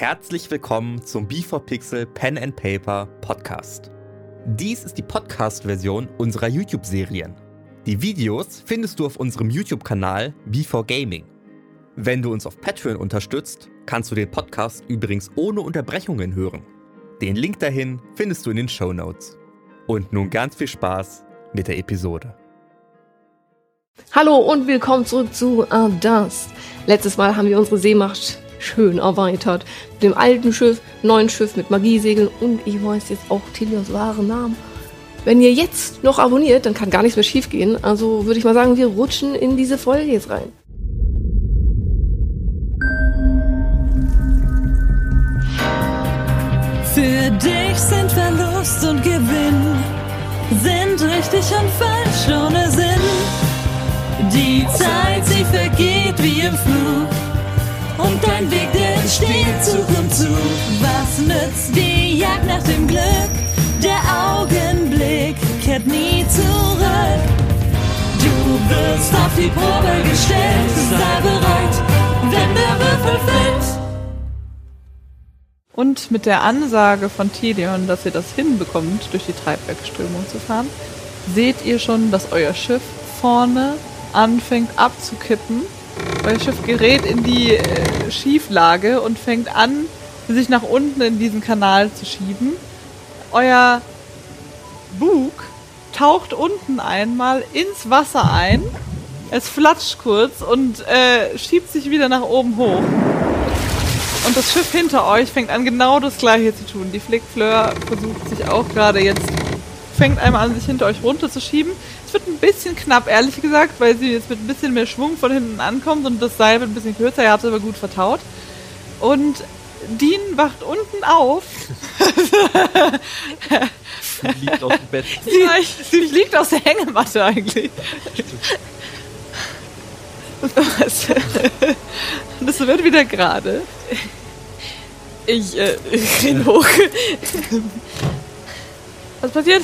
Herzlich willkommen zum B4Pixel Pen and Paper Podcast. Dies ist die Podcast-Version unserer YouTube-Serien. Die Videos findest du auf unserem YouTube-Kanal B4Gaming. Wenn du uns auf Patreon unterstützt, kannst du den Podcast übrigens ohne Unterbrechungen hören. Den Link dahin findest du in den Show Notes. Und nun ganz viel Spaß mit der Episode. Hallo und willkommen zurück zu Dust. Letztes Mal haben wir unsere Seemacht schön erweitert. Mit dem alten Schiff, neuen Schiff mit Magiesegeln und ich weiß jetzt auch Tilios wahren Namen. Wenn ihr jetzt noch abonniert, dann kann gar nichts mehr schief gehen. Also würde ich mal sagen, wir rutschen in diese Folge jetzt rein. Für dich sind Verlust und Gewinn, sind richtig und falsch ohne Sinn. Die Zeit, sie vergeht wie im Flug. Und dein Weg, der entsteht Zug um Zug. Was nützt die Jagd nach dem Glück? Der Augenblick kehrt nie zurück. Du wirst auf die Probe gestellt. Sei bereit, wenn der Würfel fällt. Und mit der Ansage von Tilion, dass ihr das hinbekommt, durch die Treibwerkströmung zu fahren, seht ihr schon, dass euer Schiff vorne anfängt abzukippen. Euer Schiff gerät in die äh, Schieflage und fängt an, sich nach unten in diesen Kanal zu schieben. Euer Bug taucht unten einmal ins Wasser ein. Es flatscht kurz und äh, schiebt sich wieder nach oben hoch. Und das Schiff hinter euch fängt an, genau das gleiche zu tun. Die Flick Fleur versucht sich auch gerade jetzt, fängt einmal an, sich hinter euch runterzuschieben. Es wird ein bisschen knapp, ehrlich gesagt, weil sie jetzt mit ein bisschen mehr Schwung von hinten ankommt und das Seil wird ein bisschen kürzer. Ihr habt es aber gut vertaut. Und Dean wacht unten auf. liegt aus dem Bett. Sie, sie fliegt aus der Hängematte eigentlich. Was? Das wird wieder gerade. Ich, äh, ich hoch. Was passiert?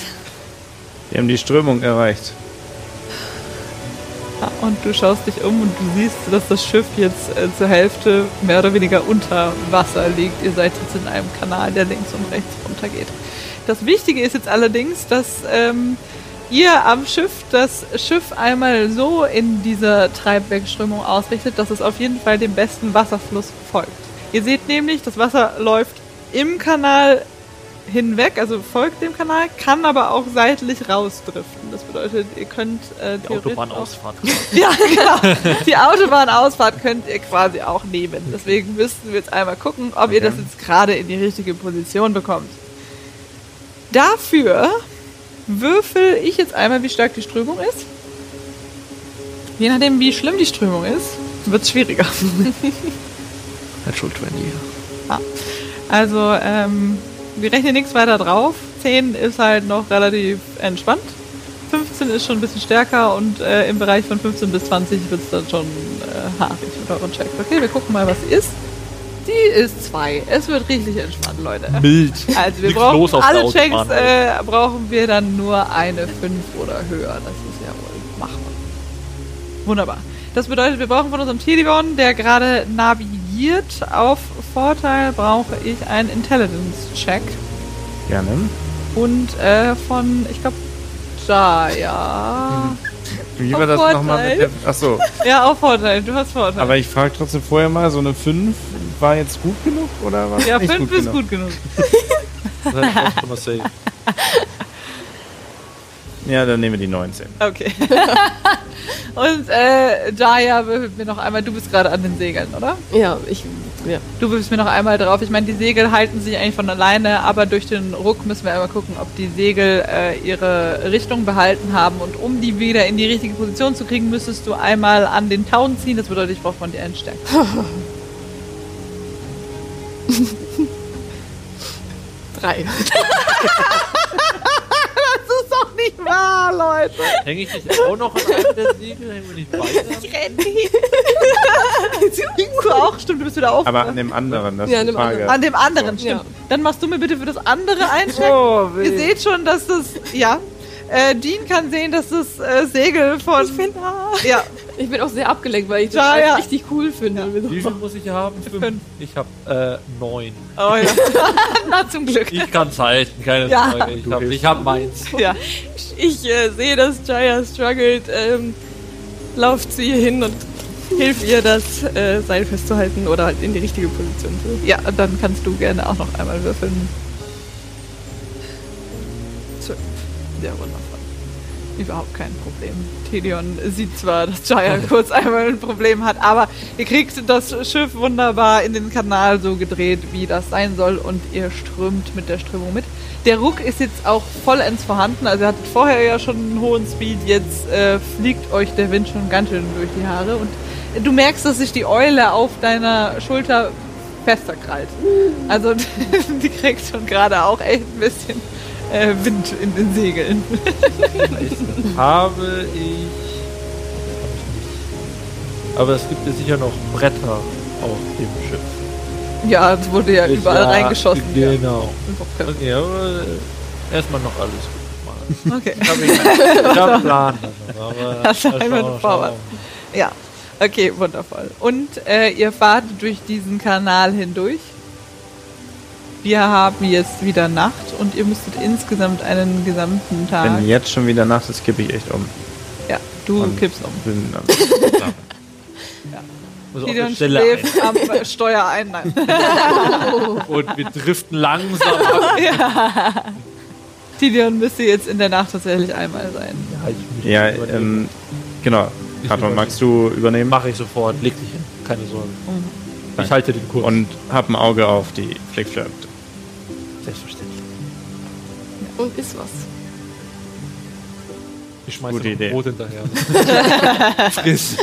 Wir haben die Strömung erreicht. Und du schaust dich um und du siehst, dass das Schiff jetzt äh, zur Hälfte mehr oder weniger unter Wasser liegt. Ihr seid jetzt in einem Kanal, der links und rechts runtergeht. Das Wichtige ist jetzt allerdings, dass ähm, ihr am Schiff das Schiff einmal so in dieser Treibwerkströmung ausrichtet, dass es auf jeden Fall dem besten Wasserfluss folgt. Ihr seht nämlich, das Wasser läuft im Kanal hinweg, also folgt dem Kanal, kann aber auch seitlich rausdriften. Das bedeutet, ihr könnt äh, Die Autobahnausfahrt. ja, genau. Die Autobahnausfahrt könnt ihr quasi auch nehmen. Deswegen müssten wir jetzt einmal gucken, ob ihr Okay. das jetzt gerade in die richtige Position bekommt. Dafür würfel ich jetzt einmal, wie stark die Strömung ist. Je nachdem, wie schlimm die Strömung ist, wird es schwieriger. Natural 20. Also, ähm, wir rechnen nichts weiter drauf. 10 ist halt noch relativ entspannt. 15 ist schon ein bisschen stärker und äh, im Bereich von 15 bis 20 wird es dann schon äh, haarig mit euren Checks. Okay, wir gucken mal, was sie ist. Die ist 2. Es wird richtig entspannt, Leute. Mild. Also wir Liegt brauchen alle Checks äh, brauchen wir dann nur eine 5 oder höher. Das ist ja wohl machbar. Wunderbar. Das bedeutet, wir brauchen von unserem Telebon, der gerade navigiert, auf Vorteil brauche ich einen Intelligence-Check. Gerne. Und äh, von, ich glaube, Jaya. Wie Auf war das nochmal mit der. Achso, Ja, auf Vorteil. Du hast Vorteil. aber ich frage trotzdem vorher mal, so eine 5 war jetzt gut genug oder war ja, nicht 5 gut ist genug? gut genug. Das heißt, das schon mal safe. Ja, dann nehmen wir die 19. Okay. Und äh, Jaya würfelt mir noch einmal, du bist gerade an den Segeln, oder? Ja, ich. Ja. Du wirfst mir noch einmal drauf. Ich meine, die Segel halten sich eigentlich von alleine, aber durch den Ruck müssen wir einmal gucken, ob die Segel äh, ihre Richtung behalten haben. Und um die wieder in die richtige Position zu kriegen, müsstest du einmal an den Tauen ziehen. Das bedeutet, ich brauche von dir einen Stärke. Drei. Wahr, Leute. Hänge ich nicht auch noch an einem der Segel? Hängen wir nicht beide? Du auch, stimmt, du bist wieder auf. Aber an dem anderen, das Ja, ist die an dem Frage. An dem anderen, Ja. stimmt. Dann machst du mir bitte für das andere einchecken. Oh, Ihr weh. seht schon, dass das, ja, äh, Dean kann sehen, dass das äh, Segel von, Ich bin da. ja, Ich bin auch sehr abgelenkt, weil ich das Ja, alles ja. richtig cool finde. Wie viel muss ich haben? Fünf. Fünf. Ich habe äh, neun. Oh ja. Na, zum Glück. Ich kann's halten, keine Ja. Sorge. Ich habe ich hab meins. Ja. Ich äh, sehe, dass Jaya struggelt, ähm, lauft zu ihr hin und hilft ihr, das äh, Seil festzuhalten oder halt in die richtige Position zu. Ja, dann kannst du gerne auch noch einmal würfeln. Zwölf. Ja, wundervoll. Überhaupt kein Problem. Tedion sieht zwar, dass Jaya kurz einmal ein Problem hat, aber ihr kriegt das Schiff wunderbar in den Kanal so gedreht, wie das sein soll und ihr strömt mit der Strömung mit. Der Ruck ist jetzt auch vollends vorhanden, also ihr hattet vorher ja schon einen hohen Speed, jetzt äh, fliegt euch der Wind schon ganz schön durch die Haare und du merkst, dass sich die Eule auf deiner Schulter fester krallt. Also die kriegt schon gerade auch echt ein bisschen äh, Wind in den Segeln. habe ich. Aber es gibt ja sicher noch Bretter auf dem Schiff. Ja, es wurde ja überall Ja, reingeschossen. Ja. Genau. Okay. Okay, aber äh, erstmal noch alles gut okay. Ich habe ich hab einen Plan. Aber Hast du einmal vorwärts. Ja, okay, wundervoll. Und äh, ihr fahrt durch diesen Kanal hindurch. Wir haben jetzt wieder Nacht und ihr müsstet insgesamt einen gesamten Tag. Wenn jetzt schon wieder Nacht ist, kippe ich echt um. Ja, du Und- kippst um. Bin, auf der Gideon Stelle ein. schläft am Steuer ein. Nein. Und wir driften langsam ab. Gideon müsste jetzt in der Nacht tatsächlich einmal sein. Ja, ich ja, ähm, genau. Ich Katon, magst du übernehmen? Mache ich sofort. Leg dich hin. Keine Sorge. Ich Danke. halte den Kurs. Und hab ein Auge auf die Flickflap. Selbstverständlich. Und ist was. Ich schmeiße Gute Idee. Brot hinterher. Friss.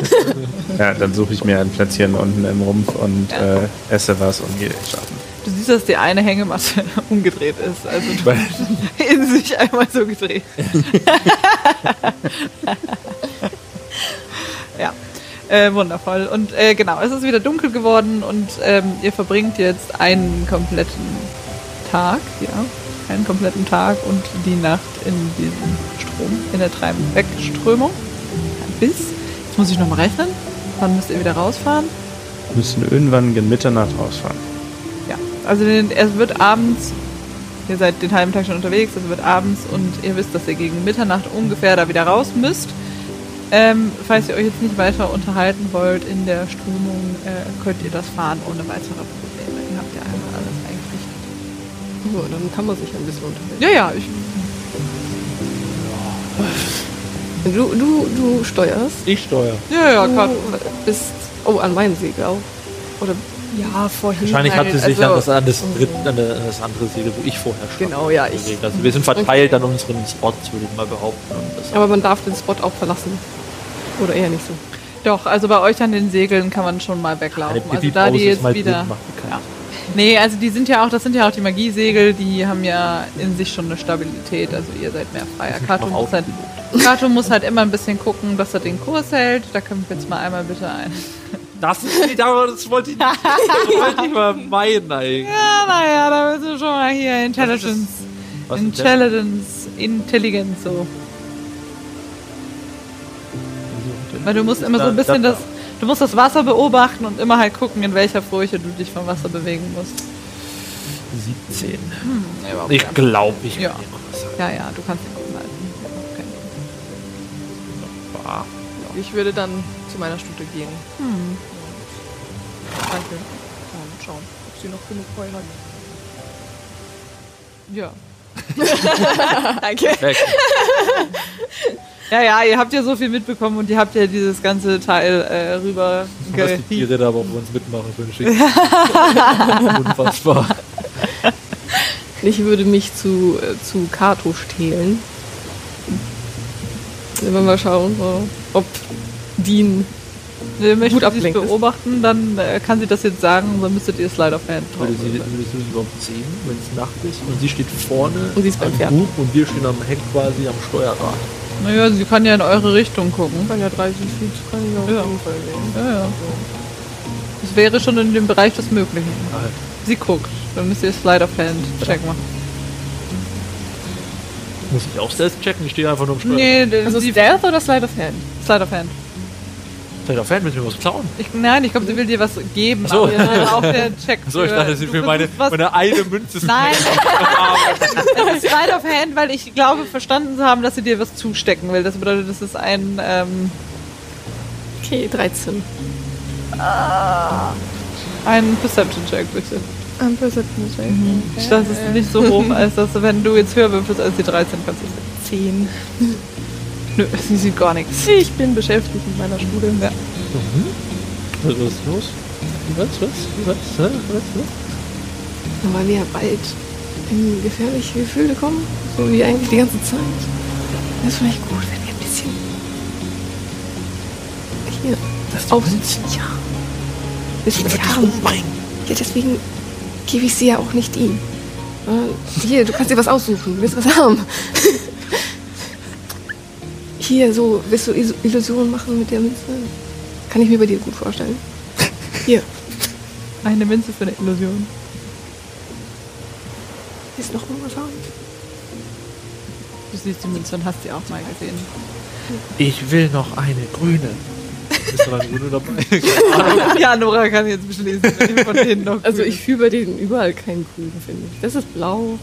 Ja, dann suche ich mir ein Plätzchen unten im Rumpf und äh, esse was und gehe schlafen. Du siehst, dass die eine Hängematte umgedreht ist. Also du in sich einmal so gedreht. ja, äh, wundervoll. Und äh, genau, es ist wieder dunkel geworden und ähm, ihr verbringt jetzt einen kompletten Tag, ja, einen kompletten Tag und die Nacht in diesem Strom, in der Treibwegströmung. Bis, jetzt muss ich nochmal rechnen, wann müsst ihr wieder rausfahren? Wir müssen irgendwann gegen Mitternacht rausfahren. Ja, also den, es wird abends, ihr seid den halben Tag schon unterwegs, es wird abends und ihr wisst, dass ihr gegen Mitternacht ungefähr da wieder raus müsst. Ähm, falls ihr euch jetzt nicht weiter unterhalten wollt in der Strömung, äh, könnt ihr das fahren ohne weitere Probleme. So, dann kann man sich ein bisschen unterhalten. Ja, ja, ich, Du, du, du steuerst. Ich steuere. ja, ja, du Kat- bist. Oh, an meinem Segel auch. Oder. ja, vorhin. Wahrscheinlich halt, hatte sich also, an, das, an, das Dritt, an, das andere Segel, wo ich vorher stand. Genau, ja, ich-. Also wir sind verteilt an unseren Spots, würde ich mal behaupten. Aber man darf den Spot auch verlassen. Oder eher nicht so. Doch, also bei euch an den Segeln kann man schon mal weglaufen. Also da die jetzt wieder. Ja. Nee, also die sind ja auch, das sind ja auch die Magiesegel, die haben ja in sich schon eine Stabilität, also ihr seid mehr freier. Kato muss, halt, Kato muss halt immer ein bisschen gucken, dass er den Kurs hält. Da können wir jetzt mal einmal bitte ein. Das ist nicht, das wollte ich nicht, das wollte ich mal meinen eigentlich. Ja, naja, da müssen wir schon mal hier Intelligence. Intelligence, Intelligenz so. Weil du musst immer so ein bisschen das. Du musst das Wasser beobachten und immer halt gucken, in welcher Furche du dich vom Wasser bewegen musst. 17. Ja, überhaupt Ich glaube, ich Ja. kann ja, ja, du kannst den Kurs halten. Ja, okay. Ich würde dann zu meiner Stute gehen. Hm. Danke. Und schauen, ob sie noch genug Heu hat. Ja. Danke. Ja, ja, ihr habt ja so viel mitbekommen und ihr habt ja dieses ganze Teil äh, rüber Was die Tiere da aber auf uns mitmachen für Schick. Unfassbar. Ich würde mich zu, äh, zu Kato stehlen. Wenn wir mal schauen, so, ob Dean. Wenn gut ihr abgelenkt ist. beobachten, dann äh, kann sie das jetzt sagen und dann müsstet ihr Slide of Hand drauf. Würde sie, würdest du sie überhaupt sehen, wenn es Nacht ist? Und sie steht vorne Und sie ist beim. Bug und wir stehen am Heck quasi am Steuerrad. Naja, sie kann ja in eure Richtung gucken. Kann ja 30 Feet, kann ich auf Ja. jeden Fall sehen. Ja, ja. Das wäre schon in dem Bereich des Möglichen. Halt. Sie guckt. Dann müsst ihr Slide of Hand check machen. Muss ich auch selbst checken? Ich stehe einfach nur am Steuerrad. Nee, Also Stealth oder Slide of Hand? Slide of Hand. Seid ihr Fan, müssen wir was klauen? Ich, nein, ich glaube, sie will dir was geben. Ach so. das auch der Check. So, ich für- dachte, sie will meine, meine eine Münze Nein, es ist Slide of Hand, weil ich glaube, verstanden zu haben, dass sie dir was zustecken will. Das bedeutet, das ist ein. Ähm, Okay, 13. ein Perception-Check, bitte. Ein Perception Check. Ich dachte, es ist nicht so hoch, als dass, wenn du jetzt höher würfelst als die 13, kannst du es. 10. Nö, sie sieht gar nichts. Ich bin beschäftigt mit meiner Schule. Ja. Was ist los? Was, was, was, was, was? Weil wir ja bald in gefährliche Gefühle kommen, so wie eigentlich die ganze Zeit. Das ist vielleicht gut, wenn wir ein bisschen hier auf Ja. Wissen Sie haben. Ja, deswegen gebe ich sie ja auch nicht ihm. Hier, du kannst dir was aussuchen. Du willst was haben. Hier, so, willst du Illusionen machen mit der Münze? Kann ich mir bei dir gut vorstellen. Hier, Eine Münze für eine Illusion. du noch irgendwas haben? Du siehst die Münze und hast sie auch mal gesehen. Ich will noch eine grüne. Ist noch eine grüne dabei? ja, Nora kann jetzt beschließen, welche von denen noch Also ich fühle bei denen überall keinen Grün, finde ich. Das ist blau.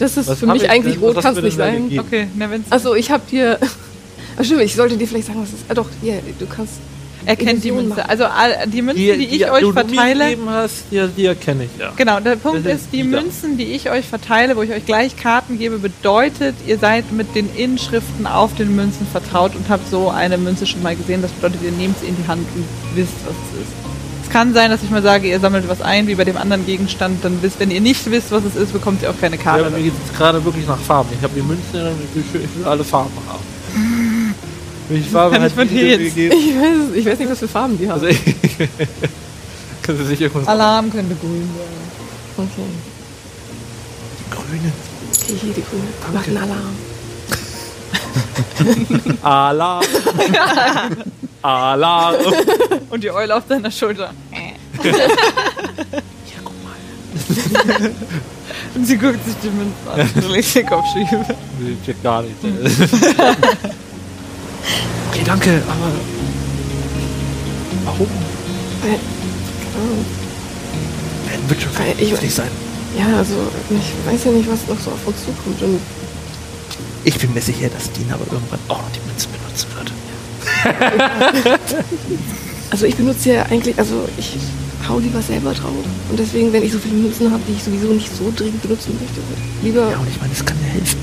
Das ist Was für mich ich eigentlich denn? rot, kann es du nicht da sein. Okay, na wenn's. Also ich habe dir... Ach stimmt, ich sollte dir vielleicht sagen, was es ist. Ah doch, hier, du kannst... er kennt die Münze. machen. Also die Münzen, die, ich du euch mir verteile. gegeben hast, die, die erkenne ich, ja. Genau, der Punkt Das ist, die die. Münzen, die ich euch verteile, wo ich euch gleich Karten gebe, bedeutet, ihr seid mit den Inschriften auf den Münzen vertraut und habt so eine Münze schon mal gesehen. Das bedeutet, ihr nehmt sie in die Hand und wisst, was es ist. Es kann sein, dass ich mal sage, ihr sammelt was ein, wie bei dem anderen Gegenstand, dann wisst, wenn ihr nicht wisst, was es ist, bekommt ihr auch keine Ja, Karte. aber mir geht es gerade wirklich nach Farben. Ich habe die Münzen ich will, ich will alle Farben haben. Welche Farbe Kann hat ich von die dir dir jetzt- gegeben? Ich weiß, ich weiß nicht, was für Farben die haben. Also ich, können Sie sich irgendwas Alarm könnte grün sein. okay. Grüne. Okay, hier die Grüne. Mach einen Alarm. Alarm. Alarm. Und die Eule auf deiner Schulter. Und sie guckt sich die Münzen an und legt den Kopf schief. Nee, check gar nicht. Danke, aber warum? Weil, keine Ahnung. Werden wird schon Weil ich- vernünftig sein. Ja, also ich weiß ja nicht, was noch so auf uns zukommt. Und Ich bin mir sicher, dass Dina aber irgendwann auch noch die Münzen benutzen wird. also ich benutze ja eigentlich, also ich hau lieber selber drauf. Und deswegen, wenn ich so viele Münzen habe, die ich sowieso nicht so dringend benutzen möchte, lieber. Ja, und ich meine, das kann ja helfen.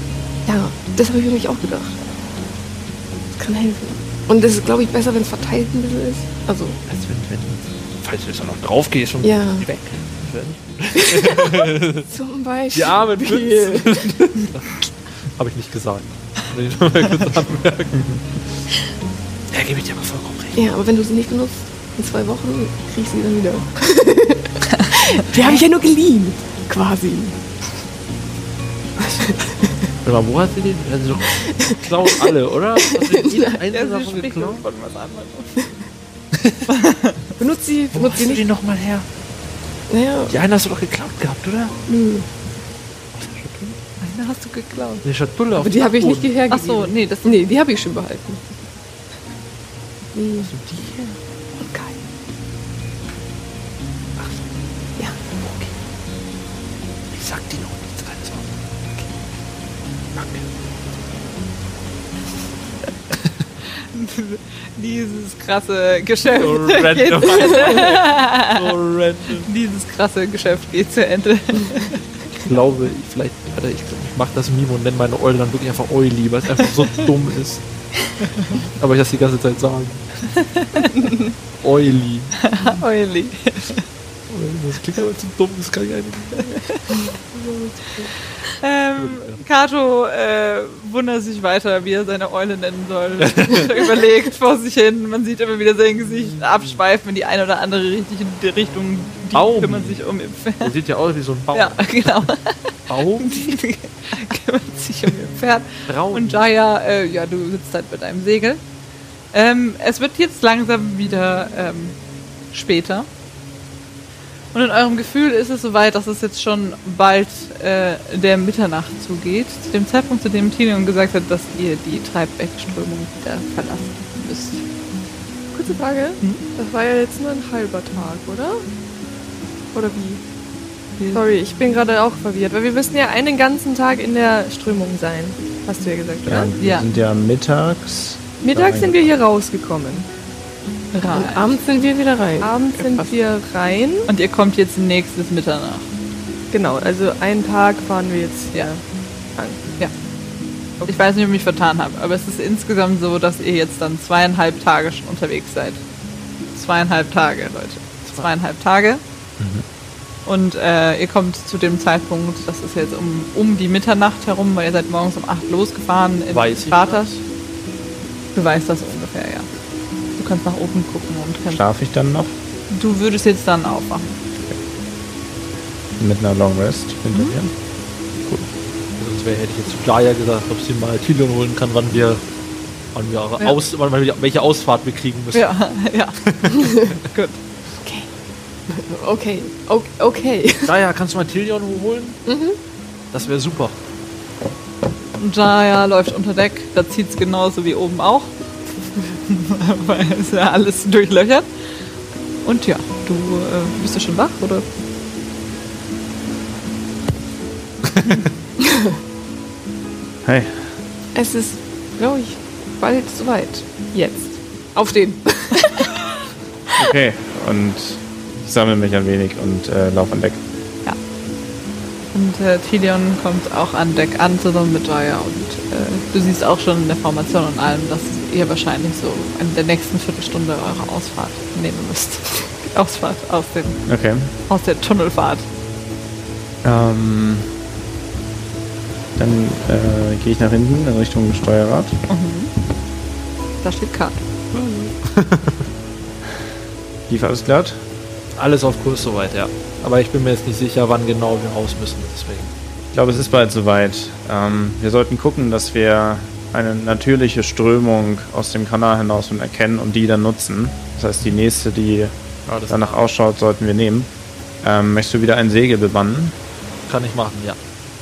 Ja, das habe ich mir nämlich auch gedacht. Das kann helfen. Und das ist, glaube ich, besser, wenn es verteilt ein bisschen ist. Also, Als wenn, wenn falls du jetzt noch drauf gehst und Ja. weg. Das wär nicht zum Beispiel. Die armen Münzen. Habe ich nicht gesagt. Will ich nur mal kurz anmerken. Ja, gebe ich dir aber vollkommen recht. Ja, aber wenn du sie nicht benutzt, in zwei Wochen krieg ich sie dann wieder. Die habe ich ja nur geliehen, quasi. Mal, wo hast du den? Also, klauen alle, oder? Hast du einzelnen sie davon geklaut? von was anderem. Benutzt sie, Wo benutzt hast sie du nicht. die nochmal her? Naja, Die eine hast du doch geklaut gehabt, oder? nö. Eine hast du geklaut. Die Schatulle auf Aber die habe ich nicht hierher Ach so, nee, das Nee, die habe ich schon behalten. Nee. Hast du die hier? dieses krasse Geschäft So geht random. zu Ende. So random. Dieses krasse Geschäft geht zu Ende. Ich glaube, ich, vielleicht, warte, ich, ich mach das Meme und nenne meine Eule dann wirklich einfach Euli, weil es einfach so dumm ist. Aber ich das die ganze Zeit sagen. Euli. Euli. Das klingt aber zu dumm, das kann ich eigentlich nicht. Ähm, Kato äh, wundert sich weiter, wie er seine Eule nennen soll. Er überlegt vor sich hin. Man sieht immer wieder sein Gesicht abschweifen in die eine oder andere richtige Richtung. Die Baum. kümmern sich um ihr Pferd. Der sieht ja aus wie so ein Baum. Ja, genau. Baum? Die kümmern sich um ihr Pferd. Braun. Und Jaya, äh, ja, du sitzt halt mit einem Segel. Ähm, es wird jetzt langsam wieder ähm, später. Und in eurem Gefühl ist es soweit, dass es jetzt schon bald äh, der Mitternacht zugeht. Zu dem Zeitpunkt, zu dem Tinion gesagt hat, dass ihr die Treibwegströmung wieder verlassen müsst. Kurze Frage. Das war ja jetzt nur ein halber Tag, oder? Oder wie? Sorry, ich bin gerade auch verwirrt, weil wir müssen ja einen ganzen Tag in der Strömung sein. Hast du ja gesagt, oder? Ja, wir Ja. sind ja mittags. Mittags sind wir hier rausgekommen. Und Rein. abends sind wir wieder rein. Abends sind Gepasst. wir rein. Und ihr kommt jetzt nächstes Mitternacht. Genau, also einen Tag fahren wir jetzt Ja. an. Ich weiß nicht, ob ich mich vertan habe, aber es ist insgesamt so, dass ihr jetzt dann zweieinhalb Tage schon unterwegs seid. Zweieinhalb Tage, Leute. Zweieinhalb Tage. Und äh, ihr kommt zu dem Zeitpunkt, das ist jetzt um, um die Mitternacht herum, weil ihr seid morgens um 8 losgefahren in Weiß ich Spartas. Du weißt das ungefähr, ja. Du kannst nach oben gucken und kannst. Schlafe ich dann noch Du würdest jetzt dann aufwachen. mit einer Long Rest hinter mir? Sonst wäre, hätte ich jetzt zu Playa gesagt, ob sie mal Tilion holen kann, wann wir, wann wir, Ja. aus, wann wir welche Ausfahrt wir kriegen müssen. Ja, ja. Gut. Okay, o- okay. Playa, kannst du mal Tilion holen? Mhm. Das wäre super. Und Jaya läuft unter Deck, da zieht es genauso wie oben auch. Weil es ja alles durchlöchert. Und ja, du äh, bist du schon wach, oder? Hey, Es ist, glaube ich, bald soweit. Jetzt. Aufstehen. okay. Und ich sammle mich ein wenig und äh, laufe an Deck. Und äh, Tilion kommt auch an Deck an, zusammen mit Jaya. Und äh, du siehst auch schon in der Formation und allem, dass ihr wahrscheinlich so in der nächsten Viertelstunde eure Ausfahrt nehmen müsst. Die Ausfahrt aus, dem, Okay. aus der Tunnelfahrt. Ähm, dann äh, gehe ich nach hinten in Richtung Steuerrad. Da steht Kart. Lief alles glatt? Alles auf Kurs soweit, ja. Aber ich bin mir jetzt nicht sicher, wann genau wir raus müssen. Deswegen. Ich glaube, es ist bald soweit. Ähm, wir sollten gucken, dass wir eine natürliche Strömung aus dem Kanal hinaus und erkennen und die dann nutzen. Das heißt, die nächste, die Ja, das danach ausschaut, sollten wir nehmen. Ähm, möchtest du wieder ein Segel bebannen? kann ich machen, ja.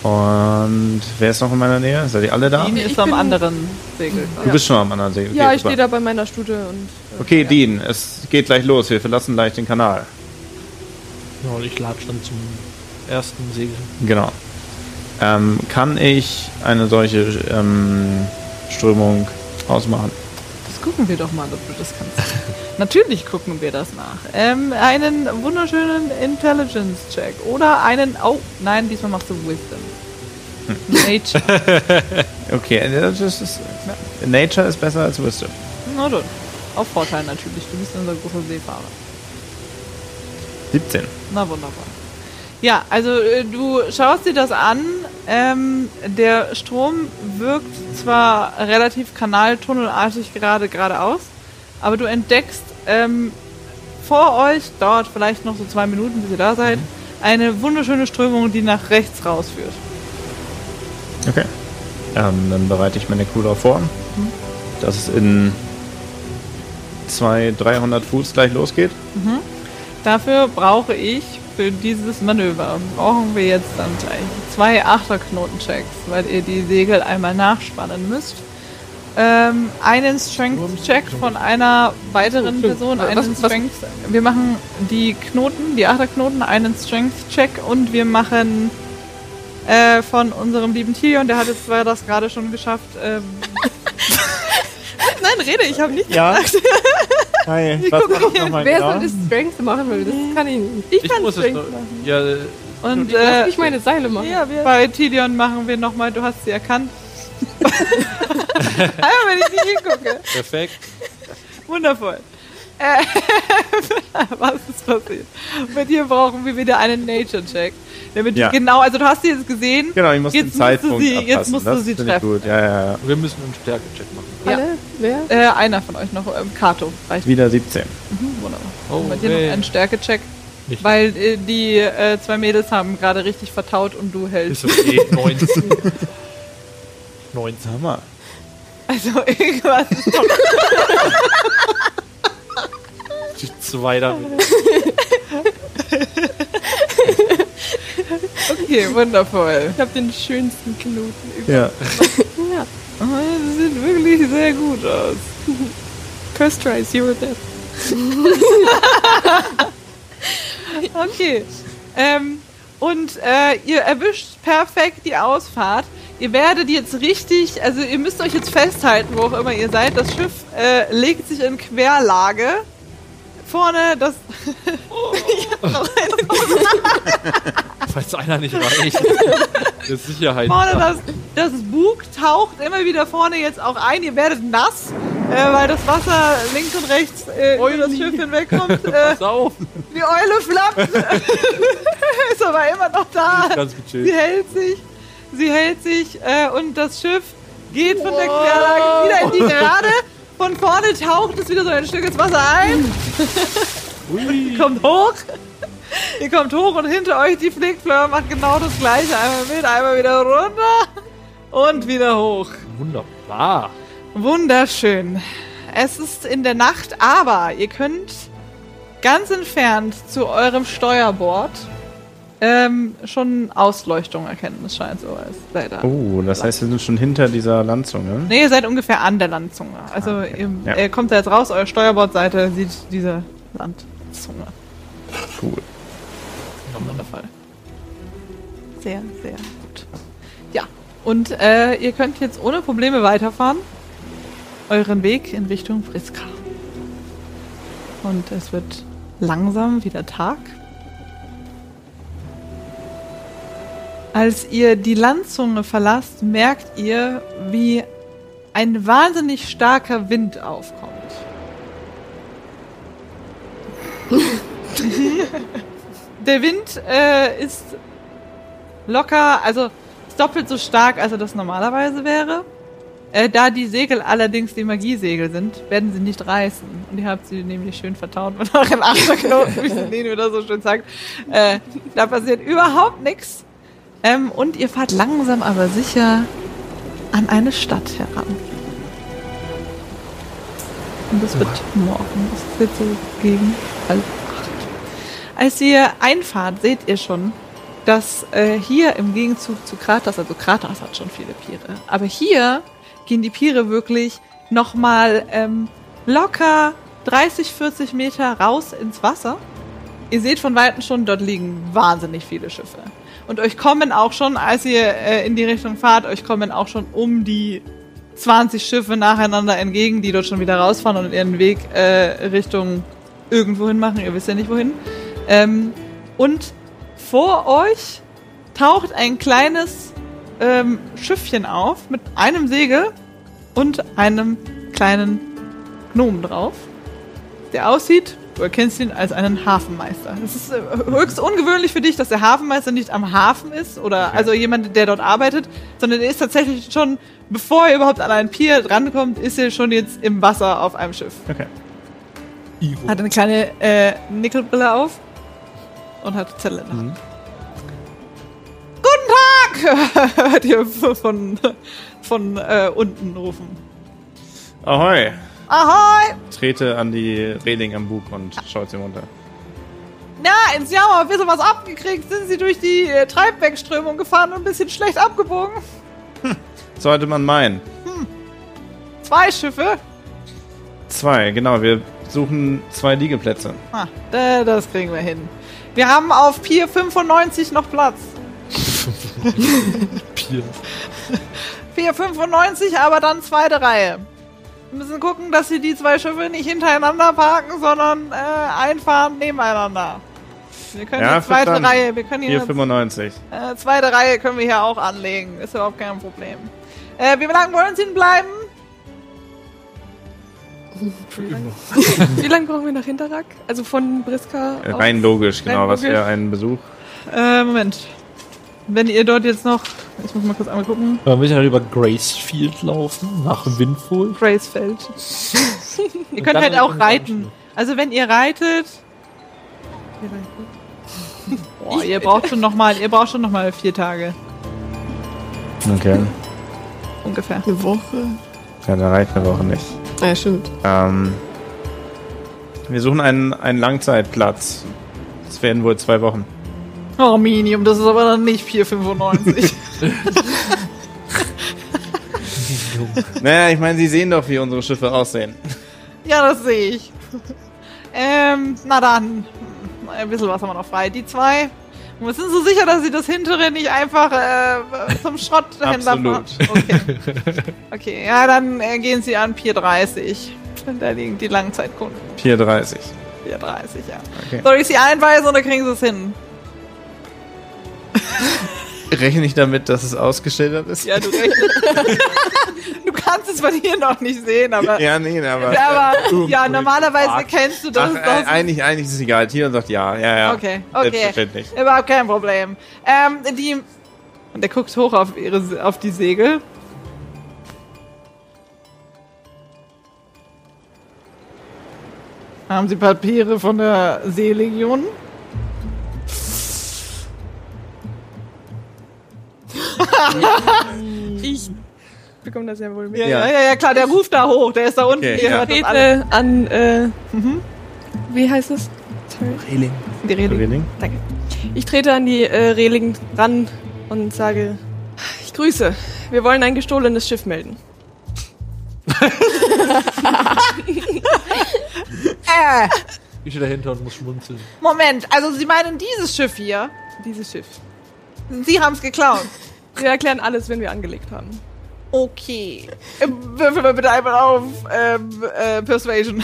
Und wer ist noch in meiner Nähe? Seid ihr alle da? Dean Ich ist am bin- anderen Segel. Du bist schon am anderen Segel. Ja, Okay, ich super. stehe da bei meiner Stute und. äh, Okay, ja. Dean, es geht gleich los. Wir verlassen gleich den Kanal. Ja und ich latsch dann zum ersten Segel. Genau. Ähm, kann ich eine solche ähm, Strömung ausmachen? Das gucken wir doch mal, ob du das kannst. Natürlich gucken wir das nach. Ähm, einen wunderschönen Intelligence-Check. Oder einen. Oh, nein, diesmal machst du Wisdom. Nature. Okay, das ist, Nature ist besser als Wisdom. Na dann. Auf Vorteil natürlich. Du bist unser großer Seefahrer. 17. Na wunderbar. Ja, also äh, du schaust dir das an. Ähm, der Strom wirkt zwar relativ kanaltunnelartig gerade geradeaus, aber du entdeckst ähm, vor euch, dauert vielleicht noch so zwei Minuten, bis ihr da seid, eine wunderschöne Strömung, die nach rechts rausführt. Okay. Ähm, dann bereite ich meine darauf vor, dass es in 200, 300 Fuß gleich losgeht. Dafür brauche ich für dieses Manöver, brauchen wir jetzt dann gleich zwei Achterknotenchecks, weil ihr die Segel einmal nachspannen müsst. Ähm, einen Strength-Check von einer weiteren Stimmt. Person, einen Strength. Wir machen die Knoten, die Achterknoten, einen Strength-Check und wir machen äh, von unserem lieben Tilion, der hat jetzt zwar das gerade schon geschafft. Ähm, Nein, rede, ich habe nicht Ja. Hi, was gucke macht hier. nochmal Wer genau? soll das Strength machen? Weil das kann ich nicht. Ich, Ich kann muss es Strength doch. machen. Ja, äh, Und Lass äh, mich meine Seile machen. Ja, wir bei Tilion machen wir nochmal, du hast sie erkannt. Einmal, wenn ich nicht hingucke. perfekt. Wundervoll. Äh, was ist passiert? Bei dir brauchen wir wieder einen Nature-Check. Damit Ja. du genau, also du hast sie jetzt gesehen. Genau, ich muss Jetzt den musst du Zeitpunkt sie- jetzt abpassen. musst du das sie finde ich treffen. gut. Ja, ja, ja. Wir müssen einen Stärke-Check machen. Ja. Alle? Wer? Äh, einer von euch noch, ähm, Kato. Reicht. Wieder 17. Mhm, wunderbar. Oh, Bei dir noch einen Stärke-Check. Nicht. Weil äh, die äh, zwei Mädels haben gerade richtig vertaut und du hältst. Ist okay. 19. 19. Sag mal. Also irgendwas ist doch Die zwei damit. okay, wundervoll. Ich habe den schönsten Knoten über. Ja. Ja. Oh, Sie sieht wirklich sehr gut aus. First you were there. Okay. Ähm, und äh, ihr erwischt perfekt die Ausfahrt. Ihr werdet jetzt richtig, also ihr müsst euch jetzt festhalten, wo auch immer ihr seid. Das Schiff äh, legt sich in Querlage. Vorne das. Falls einer nicht reicht. Der Sicherheit. Vorne das, das Bug taucht immer wieder vorne jetzt auch ein. Ihr werdet nass, äh, weil das Wasser links und rechts äh, über das Schiff hinwegkommt. Äh, Pass auf. die Eule flappt. Ist aber immer noch da. Ganz Sie gechillt. hält sich. Sie hält sich äh, und das Schiff geht von der Querlage wieder in die Gerade. Von vorne taucht es wieder so ein Stück ins Wasser ein. Ihr kommt hoch. Ihr kommt hoch und hinter euch die Flickfleur macht genau das gleiche. Einmal mit, einmal wieder runter und wieder hoch. Wunderbar. Wunderschön. Es ist in der Nacht, aber ihr könnt ganz entfernt zu eurem Steuerbord ähm, schon Ausleuchtung erkennen. Das scheint so, als sei da. Oh, das heißt, wir sind schon hinter dieser Landzunge. Nee, ihr seid ungefähr an der Landzunge. Also Ah, okay. ihr, Ja. ihr kommt da jetzt raus, eure Steuerbordseite sieht diese Landzunge. Cool. Wundervoll. Sehr, sehr gut. Ja, und äh, ihr könnt jetzt ohne Probleme weiterfahren. Euren Weg in Richtung Friska. Und es wird langsam wieder Tag. Als ihr die Landzunge verlasst, merkt ihr, wie ein wahnsinnig starker Wind aufkommt. Der Wind äh, ist locker, also ist doppelt so stark, als er das normalerweise wäre. Äh, da die Segel allerdings die Magiesegel sind, werden sie nicht reißen. Und ihr habt sie nämlich schön vertaut mit euren Achterknoten, wie Celine wieder so schön sagt. Äh, da passiert überhaupt nichts. Ähm, und ihr fahrt langsam aber sicher an eine Stadt heran. Und es wird morgen. Es ist jetzt so gegen halb. Als ihr einfahrt, seht ihr schon, dass äh, hier im Gegenzug zu Kratos, also Kratos hat schon viele Piere, aber hier gehen die Piere wirklich nochmal ähm, locker 30, 40 Meter raus ins Wasser. Ihr seht von Weitem schon, dort liegen wahnsinnig viele Schiffe. Und euch kommen auch schon, als ihr äh, in die Richtung fahrt, euch kommen auch schon um die 20 Schiffe nacheinander entgegen, die dort schon wieder rausfahren und ihren Weg äh, Richtung irgendwohin machen. Ihr wisst ja nicht wohin. Ähm, und vor euch taucht ein kleines ähm, Schiffchen auf mit einem Segel und einem kleinen Gnomen drauf, der aussieht, du erkennst ihn als einen Hafenmeister. Es ist äh, höchst ungewöhnlich für dich, dass der Hafenmeister nicht am Hafen ist oder also jemand, der dort arbeitet, sondern er ist tatsächlich schon, bevor er überhaupt an einen Pier drankommt, ist er schon jetzt im Wasser auf einem Schiff. Okay. Hat eine kleine äh, Nickelbrille auf und hat Zettel in der Hand. Guten Tag! Hört ihr von, von äh, unten rufen. Ahoi. Ahoi! Trete an die Reling am Bug und schaut sie runter. Na, ins Jahr mal ein bisschen was abgekriegt. Sind sie durch die äh, Treibwegströmung gefahren und ein bisschen schlecht abgebogen? Sollte man meinen. Zwei Schiffe? Zwei, genau. Wir suchen zwei Liegeplätze. Ah, da- das kriegen wir hin. Wir haben auf Pier 95 noch Platz. Pier. Pier 95, aber dann zweite Reihe. Wir müssen gucken, dass sie die zwei Schiffe nicht hintereinander parken, sondern äh, einfahren nebeneinander. Wir können Ja, die zweite verstanden. Reihe, wir können Hier hier 95. äh, zweite Reihe können wir hier auch anlegen. Ist überhaupt kein Problem. Äh, wie lange wollen Sie denn bleiben? Wie lange brauchen wir nach Hinterrack? Also von Briska Äh? Rein logisch, genau. Rein Was wäre ein Besuch? Äh, Moment. Wenn ihr dort jetzt noch. Ich muss mal kurz einmal gucken. Wir müssen halt über Gracefield laufen, nach Windful. Gracefeld. ihr könnt dann halt auch reiten. Also wenn ihr reitet. Boah, ihr braucht schon noch mal, ihr braucht schon noch mal vier Tage Okay. ungefähr. Eine Woche. Ja, da reicht eine Woche nicht. Ja, stimmt. Ähm, wir suchen einen, einen Langzeitplatz. Das werden wohl zwei Wochen. Oh, Minium, das ist aber dann nicht 4,95. Naja, ich meine, Sie sehen doch, wie unsere Schiffe aussehen. ja, das sehe ich. Ähm, na dann. Ein bisschen was haben wir noch frei. Die zwei. Wir sind so sicher, dass sie das hintere nicht einfach äh, zum Schrotthändler Absolut. machen. Okay. okay, ja, dann äh, gehen sie an Pier 30. Da liegen die Langzeitkunden. 4,30. Pier 30, ja. Okay. Soll ich sie einweisen oder kriegen sie es hin? Rechne ich damit, dass es ausgeschildert ist? Ja, du rechnest. du kannst es von hier noch nicht sehen, aber. Ja, nee, aber. aber ja, den normalerweise Park. kennst du das. Ach, äh, eigentlich, eigentlich ist es egal. Tier sagt ja, ja, ja. Okay, okay. Selbstverständlich. Überhaupt kein Problem. Ähm, die. Und der guckt hoch auf, ihre, auf die Segel. Haben Sie Papiere von der Seelegion? Ich bekomme das ja wohl mit. Ja, Ja. ja, ja, klar, der ruft da hoch, der ist da unten. Okay, ihr ja. hört das alle. Trete an, äh, wie heißt es? Sorry. Die Rede. Reling? Danke. Ich trete an die äh, Reling ran und sage, ich grüße. Wir wollen ein gestohlenes Schiff melden. Äh, Ich stehe dahinter und muss schmunzeln. Moment, also Sie meinen dieses Schiff hier? Dieses Schiff. Sie haben es geklaut. Wir erklären alles, wenn wir angelegt haben. Okay. Ähm, Würfel mal bitte einmal auf ähm, äh, Persuasion.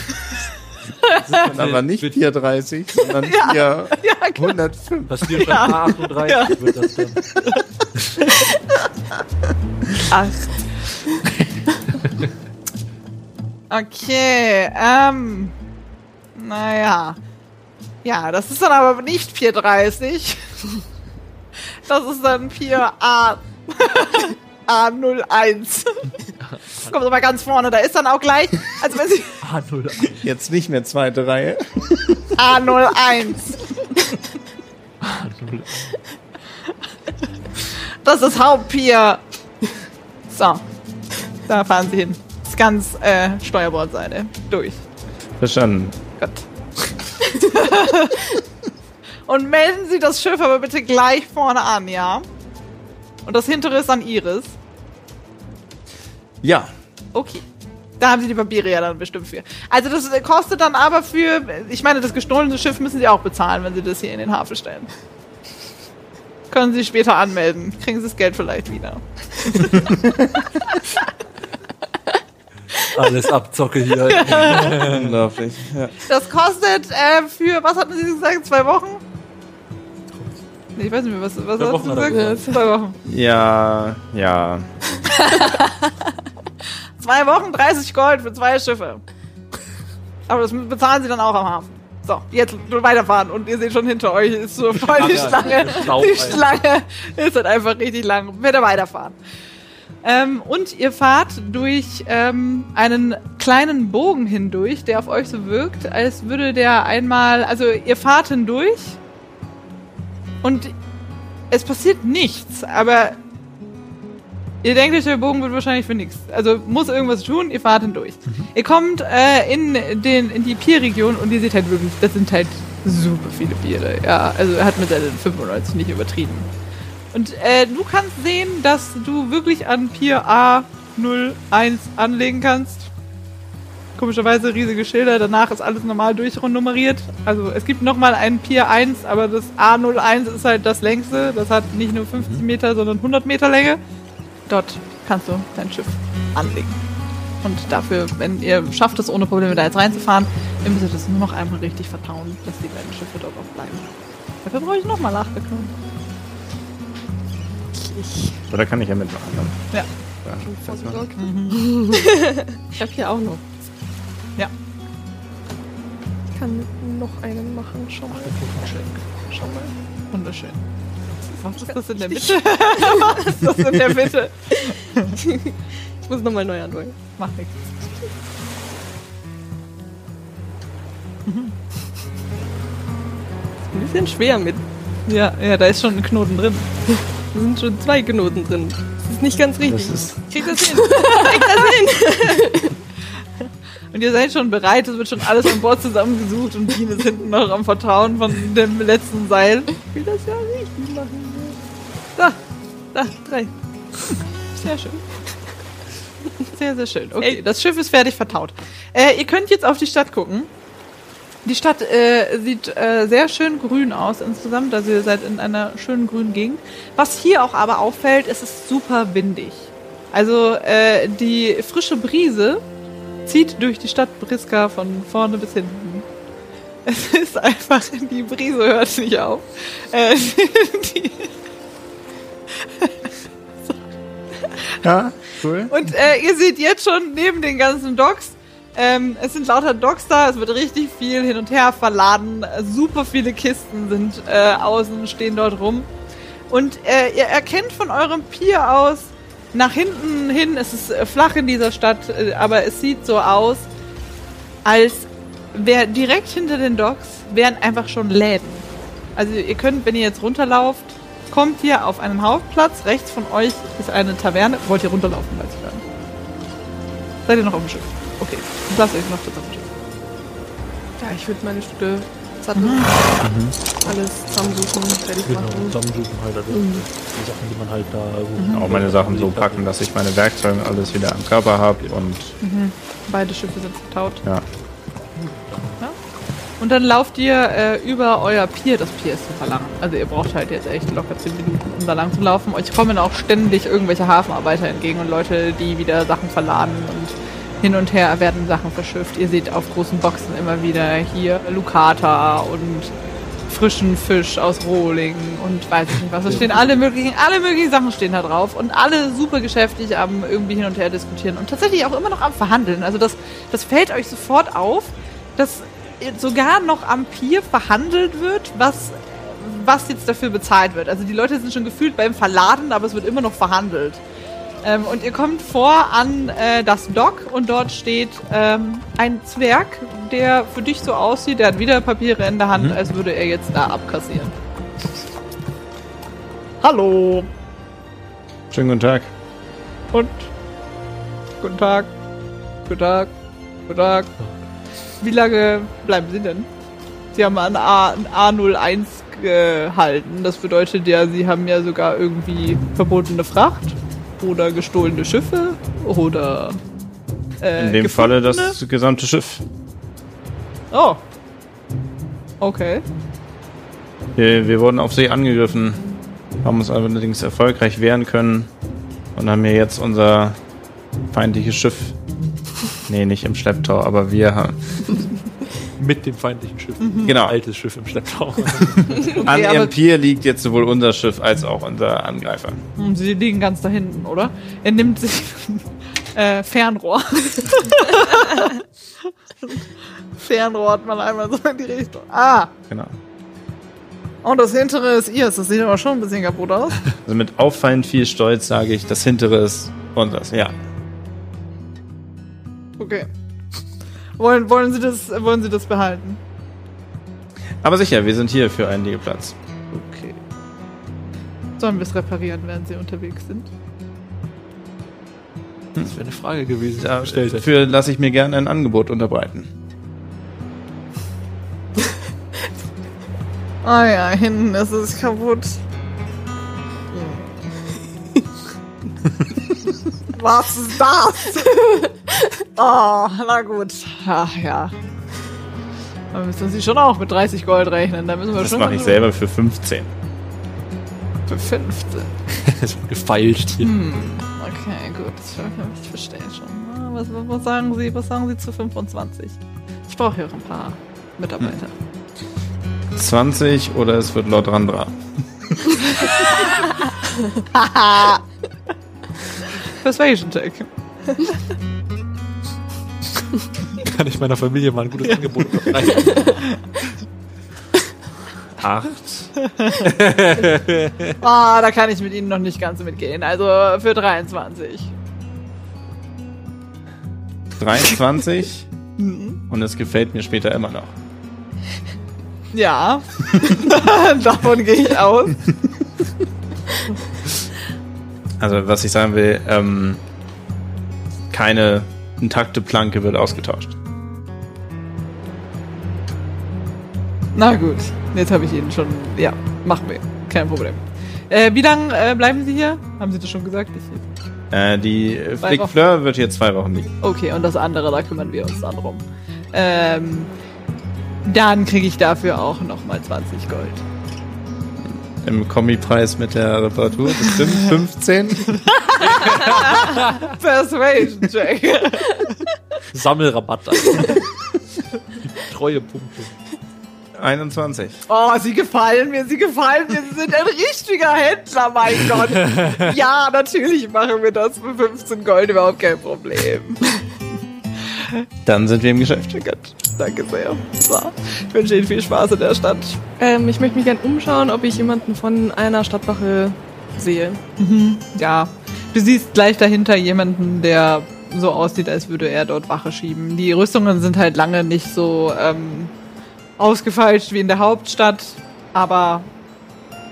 Aber nicht 4,30, sondern 4, Ja, 105. Was dir schon A38 wird das dann. Acht. Okay, ähm. Naja. Ja, das ist dann aber nicht 430. Das ist dann 4A. A01. Kommt aber ganz vorne, da ist dann auch gleich, also wenn Sie A01. Jetzt nicht mehr zweite Reihe. A01. Das ist Hauptpier. So. Da fahren Sie hin. Das ist ganz äh, Steuerbordseite. Durch. Verstanden. Gut. Und melden Sie das Schiff aber bitte gleich vorne an, ja? Und das hintere ist an Iris. Ja. Okay. Da haben Sie die Papiere ja dann bestimmt für. Also das äh, kostet dann aber für, ich meine, das gestohlene Schiff müssen Sie auch bezahlen, wenn Sie das hier in den Hafen stellen. Können Sie später anmelden. Kriegen Sie das Geld vielleicht wieder. Alles Abzocke hier. Unglaublich. Ja. Das kostet äh, für, was hatten Sie gesagt, zwei Wochen? Ich weiß nicht mehr, was, was hast Wochen du gesagt? gesagt. Zwei Wochen. ja, ja. Zwei Wochen, 30 Gold für zwei Schiffe. Aber das bezahlen sie dann auch am Hafen. So, jetzt weiterfahren und ihr seht schon hinter euch ist so voll die Ja, Schlange. Die. Schlange ist halt einfach richtig lang. Bitte weiterfahren. Ähm, und ihr fahrt durch ähm, einen kleinen Bogen hindurch, der auf euch so wirkt, als würde der einmal, also ihr fahrt hindurch und es passiert nichts, aber ihr denkt euch, der Bogen wird wahrscheinlich für nichts. Also muss irgendwas tun, ihr fahrt hindurch. Ihr kommt äh, in, den, in die Pierregion und ihr seht halt wirklich, das sind halt super viele Biere. Ja, also er hat mit seinen 95 nicht übertrieben. Und äh, du kannst sehen, dass du wirklich an Pier A01 anlegen kannst. Komischerweise riesige Schilder, danach ist alles normal durchnummeriert. Also es gibt nochmal einen Pier 1, aber das A01 ist halt das längste. Das hat nicht nur 50 Meter, sondern 100 Meter Länge. Dort kannst du dein Schiff anlegen. Und dafür, wenn ihr schafft es ohne Probleme da jetzt reinzufahren, ihr müsst das nur noch einmal richtig vertrauen, dass die beiden Schiffe dort auch bleiben. Dafür brauche ich nochmal acht Bekommen. Oder kann ich ja mitmachen? Ja. Ja, festmachen. Ich habe hier auch noch. Ich kann noch einen machen, schau mal. Schau mal. Wunderschön. Was ist das in der Mitte? Was ist das in der Mitte? Ich muss nochmal neu anfangen. Macht nichts. Ein bisschen schwer mit. Ja, ja, da ist schon ein Knoten drin. Da sind schon zwei Knoten drin. Das ist nicht ganz richtig. Das ist Kriegt das hin? Kriegt das hin? Und ihr seid schon bereit, es wird schon alles an Bord zusammengesucht und Dean ist hinten noch am Vertrauen von dem letzten Seil. Ich will das ja richtig machen. Da, da, drei. Sehr schön. Sehr, sehr schön. Okay, das Schiff ist fertig vertaut. Äh, ihr könnt jetzt auf die Stadt gucken. Die Stadt äh, sieht äh, sehr schön grün aus insgesamt, also ihr seid in einer schönen grünen Gegend. Was hier auch aber auffällt, es ist super windig. Also äh, die frische Brise zieht durch die Stadt Briska von vorne bis hinten. Es ist einfach, die Brise hört nicht auf. Äh, die, Ja, cool. Und äh, ihr seht jetzt schon neben den ganzen Docks, ähm, es sind lauter Docks da, es wird richtig viel hin und her verladen, super viele Kisten sind äh, außen, stehen dort rum. Und äh, ihr erkennt von eurem Pier aus, nach hinten hin, es ist äh, flach in dieser Stadt, äh, aber es sieht so aus, als wäre direkt hinter den Docks wären einfach schon Läden. Also ihr könnt, wenn ihr jetzt runterlauft, kommt ihr auf einen Hauptplatz. Rechts von euch ist eine Taverne. Wollt ihr runterlaufen, weiß ich gar nicht. Seid ihr noch auf dem Schiff? Okay, ich lasse euch noch kurz auf dem Schiff. Ja, ich würde meine Stühle satteln. Alles zusammensuchen, fertig Genau, machen. zusammensuchen halt also Mhm. die Sachen, die man halt da... Auch meine Sachen so packen, dass ich meine Werkzeuge alles wieder am Körper habe und Beide Schiffe sind vertaut. ja. Und dann lauft ihr äh, über euer Pier. Das Pier ist super lang. Also ihr braucht halt jetzt echt locker 10 Minuten, um da lang zu laufen. Euch kommen auch ständig irgendwelche Hafenarbeiter entgegen und Leute, die wieder Sachen verladen und hin und her werden Sachen verschifft. Ihr seht auf großen Boxen immer wieder hier Lucata und frischen Fisch aus Rohling und weiß ich nicht was. Da stehen alle möglichen, alle möglichen Sachen stehen da drauf und alle super geschäftig am irgendwie hin und her diskutieren und tatsächlich auch immer noch am Verhandeln. Also das, das fällt euch sofort auf, dass sogar noch am Pier verhandelt wird, was, was jetzt dafür bezahlt wird. Also die Leute sind schon gefühlt beim Verladen, aber es wird immer noch verhandelt. Ähm, und ihr kommt vor an äh, das Dock und dort steht ähm, ein Zwerg, der für dich so aussieht, der hat wieder Papiere in der Hand, als würde er jetzt da abkassieren. Hallo Schönen guten Tag. und guten Tag, guten Tag, guten Tag. Wie lange bleiben Sie denn? Sie haben an, A, an A01 gehalten. Das bedeutet ja, Sie haben ja sogar irgendwie verbotene Fracht oder gestohlene Schiffe oder äh, In dem Falle das gesamte Schiff. Oh. Okay. Wir, wir wurden auf See angegriffen, haben uns allerdings erfolgreich wehren können und haben mir jetzt unser feindliches Schiff. Nee, nicht im Schlepptau, aber wir haben. Mit dem feindlichen Schiff. Genau. Altes Schiff im Schlepptau. An aber- ihrem Pier liegt jetzt sowohl unser Schiff als auch unser Angreifer. Hm, Sie liegen ganz da hinten, oder? Er nimmt sich äh, Fernrohr. Fernrohr hat man einmal so in die Richtung. Ah, Genau. und das hintere ist ihr. Das sieht aber schon ein bisschen kaputt aus. Also mit auffallend viel Stolz sage ich, das hintere ist unseres. Ja. Okay. Wollen, wollen, Sie das, wollen Sie das behalten? Aber sicher, wir sind hier für einen Liegeplatz. Okay. Sollen wir es reparieren, während Sie unterwegs sind? Das wäre eine Frage gewesen, Da, dafür lasse ich mir gerne ein Angebot unterbreiten. Ah ja, hinten ist es kaputt. Was ist das? oh, na gut. Ach ja. Da müssen Sie schon auch mit 30 Gold rechnen. Da müssen wir Das schon mache ich selber für 15. für 15. Es wird gefeilt hier. Hm, okay, gut. Ich, ich verstehe schon. Ah, Was, was, was sagen Sie? Was sagen Sie zu 25? Ich brauche hier auch ein paar Mitarbeiter. 20 oder es wird Lord Randra. Persuasion Check. Kann ich meiner Familie mal ein gutes Angebot unterbreiten. 8. Ah, da kann ich mit Ihnen noch nicht ganz mitgehen. Also für 23. 23. Und es gefällt mir später immer noch. Ja, davon gehe ich aus. Also, was ich sagen will, ähm, keine intakte Planke wird ausgetauscht. Na gut, jetzt habe ich Ihnen schon. Ja, machen wir. Kein Problem. Äh, wie lange äh, bleiben Sie hier? Haben Sie das schon gesagt? Ich, Äh, die Flick. Fleur wird hier zwei Wochen liegen. okay, und das andere, da kümmern wir uns dann drum. Ähm, Dann kriege ich dafür auch nochmal 20 Gold. Im Kombipreis mit der Reparatur bestimmt 15. Persuasion Check. Sammelrabatt. Treue Punkte. 21. Oh, sie gefallen mir, sie gefallen mir. Sie sind ein richtiger Händler, mein Gott. Ja, natürlich machen wir das für 15 Gold, überhaupt kein Problem. Dann sind wir im Geschäft. Danke sehr. So, ich wünsche Ihnen viel Spaß in der Stadt. Ähm, ich möchte mich gern umschauen, ob ich jemanden von einer Stadtwache sehe. Ja, du siehst gleich dahinter jemanden, der so aussieht, als würde er dort Wache schieben. Die Rüstungen sind halt lange nicht so ähm, ausgefeilscht wie in der Hauptstadt, aber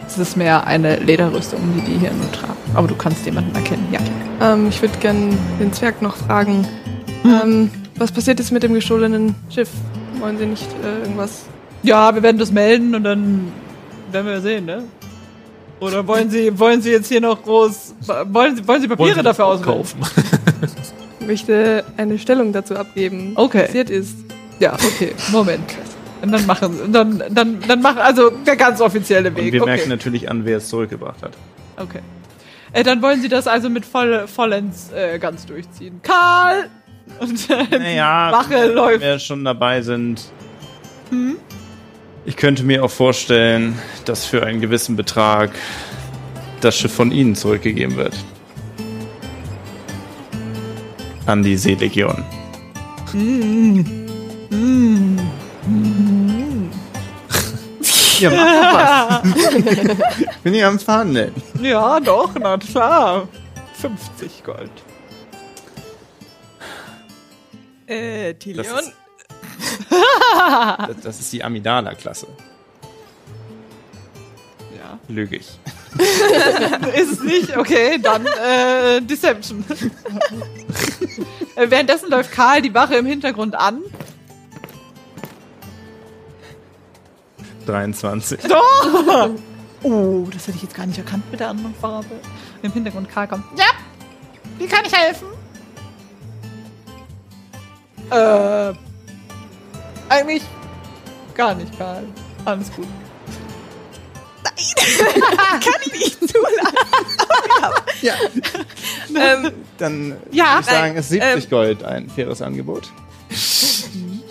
es ist mehr eine Lederrüstung, die die hier nur tragen. Aber du kannst jemanden erkennen, ja. Ähm, ich würde gern den Zwerg noch fragen. Ähm, was passiert ist mit dem gestohlenen Schiff? Wollen Sie nicht äh, irgendwas? Ja, wir werden das melden und dann werden wir sehen, ne? Oder wollen Sie, wollen Sie jetzt hier noch groß, wollen Sie, wollen Sie Papiere Wollen Sie dafür das auswählen? kaufen? Ich möchte eine Stellung dazu abgeben. Okay. Was passiert ist. Ja, okay, Moment. Und dann machen, dann, dann, dann machen, also der ganz offizielle Und Weg. wir okay. merken natürlich an, wer es zurückgebracht hat. Okay. Äh, dann wollen Sie das also mit voll, vollends äh, ganz durchziehen. Karl! Und äh, Naja, Wache wenn läuft. wir schon dabei sind. Ich könnte mir auch vorstellen, dass für einen gewissen Betrag das Schiff von Ihnen zurückgegeben wird. An die Seelegion. Ja, mach doch was. ich bin hier am Verhandeln. Ja, doch, na klar. 50 Gold. Äh, Das Tilion? ist, das, das ist die Amidala-Klasse. Ja. Lüge ich. Ist es nicht? Okay, dann äh, Deception. äh, währenddessen läuft Karl die Wache im Hintergrund an. 23. Oh, das hätte ich jetzt gar nicht erkannt mit der anderen Farbe. Im Hintergrund Karl kommt. Ja, wie kann ich helfen? Äh, eigentlich gar nicht, Karl. Alles gut. Ja, Ähm, dann Ja, würde ich sagen, nein, ist 70 Gold ein faires Angebot.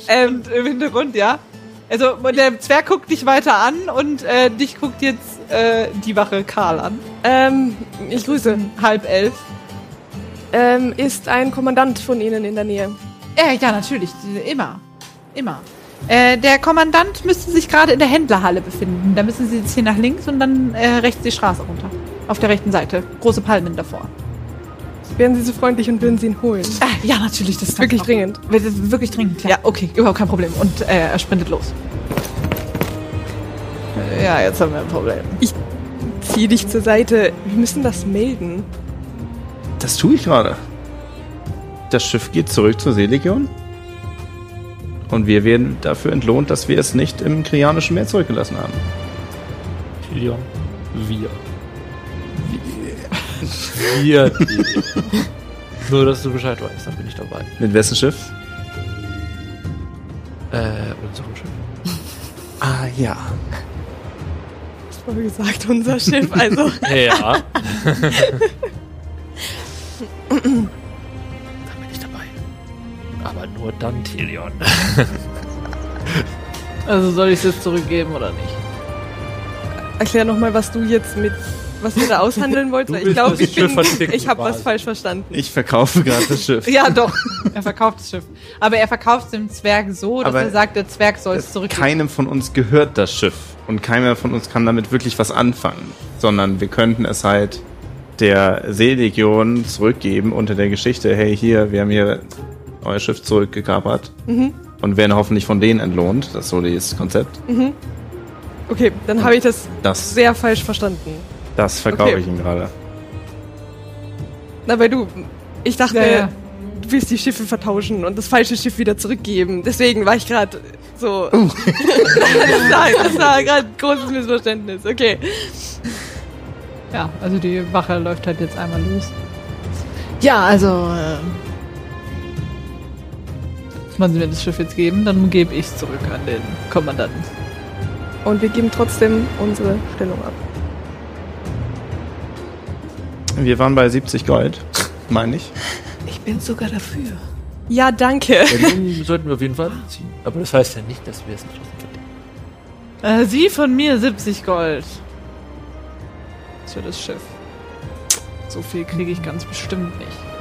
Ähm, im Hintergrund, ja. Also der Zwerg guckt dich weiter an und äh, dich guckt jetzt äh, die Wache Karl an. ähm, ich grüße. Halb elf. Ähm, ist ein Kommandant von Ihnen in der Nähe? Äh, ja, natürlich. Immer. Immer. Äh, der Kommandant müsste sich gerade in der Händlerhalle befinden. Da müssen Sie jetzt hier nach links und dann äh, rechts die Straße runter. Auf der rechten Seite. Große Palmen davor. Wären Sie so freundlich und würden Sie ihn holen? Ah, ja, natürlich. Das ist Wirklich dringend. Wirklich dringend, klar. Ja, okay. Überhaupt kein Problem. Und äh, er sprintet los. Äh, Ja, jetzt haben wir ein Problem. Zieh dich zur Seite. Wir müssen das melden. Das tue ich gerade. Das Schiff geht zurück zur Seelegion. Und wir werden dafür entlohnt, dass wir es nicht im Krianischen Meer zurückgelassen haben. Leon, wir. Wir. die. Nur, dass du Bescheid weißt, dann bin ich dabei. Mit wessen Schiff? Äh, unserem Schiff. Ah ja. War wie gesagt unser Schiff. Also, Ja. Aber nur dann, Tilion. Also soll ich es jetzt zurückgeben oder nicht? erklär nochmal, was du jetzt mit, was wir da aushandeln weil Ich glaube, ich, bin- ich habe was falsch verstanden. Ich verkaufe gerade das Schiff. Ja, doch. Er verkauft das Schiff. Aber er verkauft es dem Zwerg so, dass Aber er sagt, der Zwerg soll es zurückgeben. Keinem von uns gehört das Schiff. Und keiner von uns kann damit wirklich was anfangen. Sondern wir könnten es halt der Seelegion zurückgeben unter der Geschichte, hey hier, wir haben hier euer Schiff zurückgekapert. Und werden hoffentlich von denen entlohnt. Das ist so das Konzept. Okay, dann habe ich das Das, sehr falsch verstanden. das verkaufe Okay. ich ihm gerade. Na, weil du, ich dachte, Ja, ja. du willst die Schiffe vertauschen und das falsche Schiff wieder zurückgeben. Deswegen war ich gerade so. Nein, das war gerade ein großes Missverständnis. Okay. Ja, also die Wache läuft halt jetzt einmal los. Ja, also. Wollen Sie mir das Schiff jetzt geben? Dann gebe ich es zurück an den Kommandanten. Und wir geben trotzdem unsere Stellung ab. Wir waren bei 70 Gold, meine ich. Ich bin sogar dafür. Ja, danke. Den sollten wir auf jeden Fall ziehen. Aber das heißt ja nicht, dass wir es nicht verdienen. Äh, Sie von mir 70 Gold. Das für das Schiff. So viel kriege ich ganz bestimmt nicht.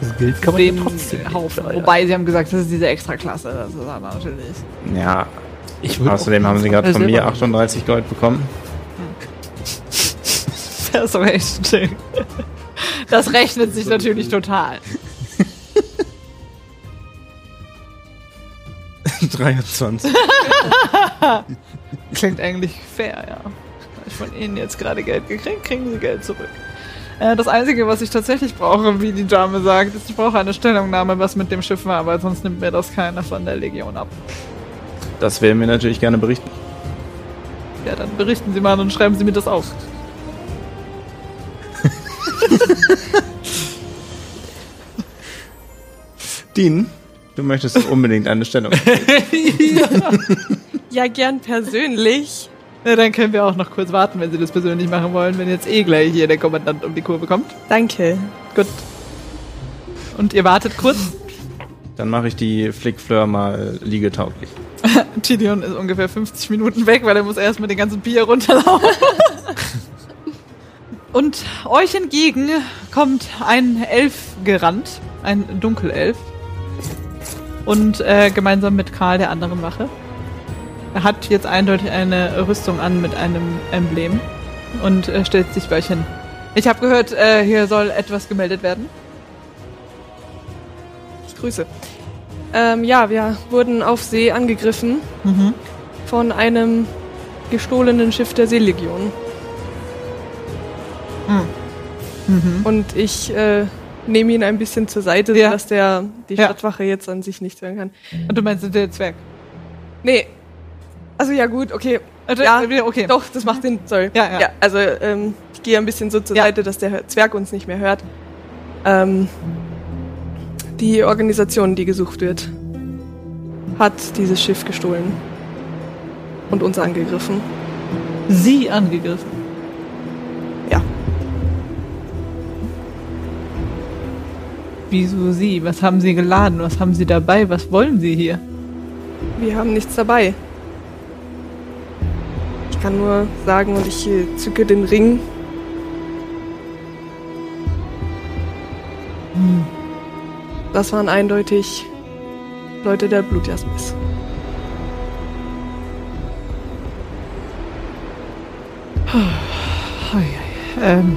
Das Geld kann man Den ja trotzdem Haufen. nehmen. Wobei, Sie haben gesagt, das ist diese Extraklasse. Das ist aber natürlich. Ja, außerdem haben sie gerade von mir nehmen. 38 Gold bekommen. Persuasion. Das rechnet sich natürlich total. 23. Klingt eigentlich fair, ja. Habe ich von Ihnen jetzt gerade Geld gekriegt, kriegen Sie Geld zurück. Äh, das Einzige, was ich tatsächlich brauche, wie die Dame sagt, ist, ich brauche eine Stellungnahme, was mit dem Schiff war, weil sonst nimmt mir das keiner von der Legion ab. Das werden wir natürlich gerne berichten. Ja, dann berichten Sie mal und schreiben Sie mir das auf. Dean, du möchtest unbedingt eine Stellung. Ja, gern persönlich. Ja, dann können wir auch noch kurz warten, wenn Sie das persönlich machen wollen, wenn jetzt eh gleich hier der Kommandant um die Kurve kommt. Danke. Gut. Und ihr wartet kurz. Dann mache ich die Flickfleur mal liegetauglich. Gideon ist ungefähr 50 Minuten weg, weil er muss erstmal den ganzen Bier runterlaufen. Und euch entgegen kommt ein Elf gerannt, ein Dunkelelf. Und äh, gemeinsam mit Karl, der anderen Wache. Er hat jetzt eindeutig eine Rüstung an mit einem Emblem und äh, stellt sich bei euch hin. Ich habe gehört, äh, hier soll etwas gemeldet werden. Grüße. Ähm, ja, wir wurden auf See angegriffen Mhm. von einem gestohlenen Schiff der Seelegion. Mhm. Und ich äh, nehme ihn ein bisschen zur Seite, Ja. sodass der die Ja. Stadtwache jetzt an sich nichts hören kann. Und du meinst der Zwerg? Nee. Also ja gut, okay. Äh, Ja, okay. Doch, das macht Sinn. Sorry. Ja, ja. also ähm, ich gehe ein bisschen so zur Ja. Seite, dass der Zwerg uns nicht mehr hört. Ähm, die Organisation, die gesucht wird, hat dieses Schiff gestohlen und uns angegriffen. Sie angegriffen. Ja. Wieso Sie? Was haben Sie geladen? Was haben Sie dabei? Was wollen Sie hier? Wir haben nichts dabei. Ich kann nur sagen, und ich zücke den Ring. Das waren eindeutig Leute der ui. Ähm.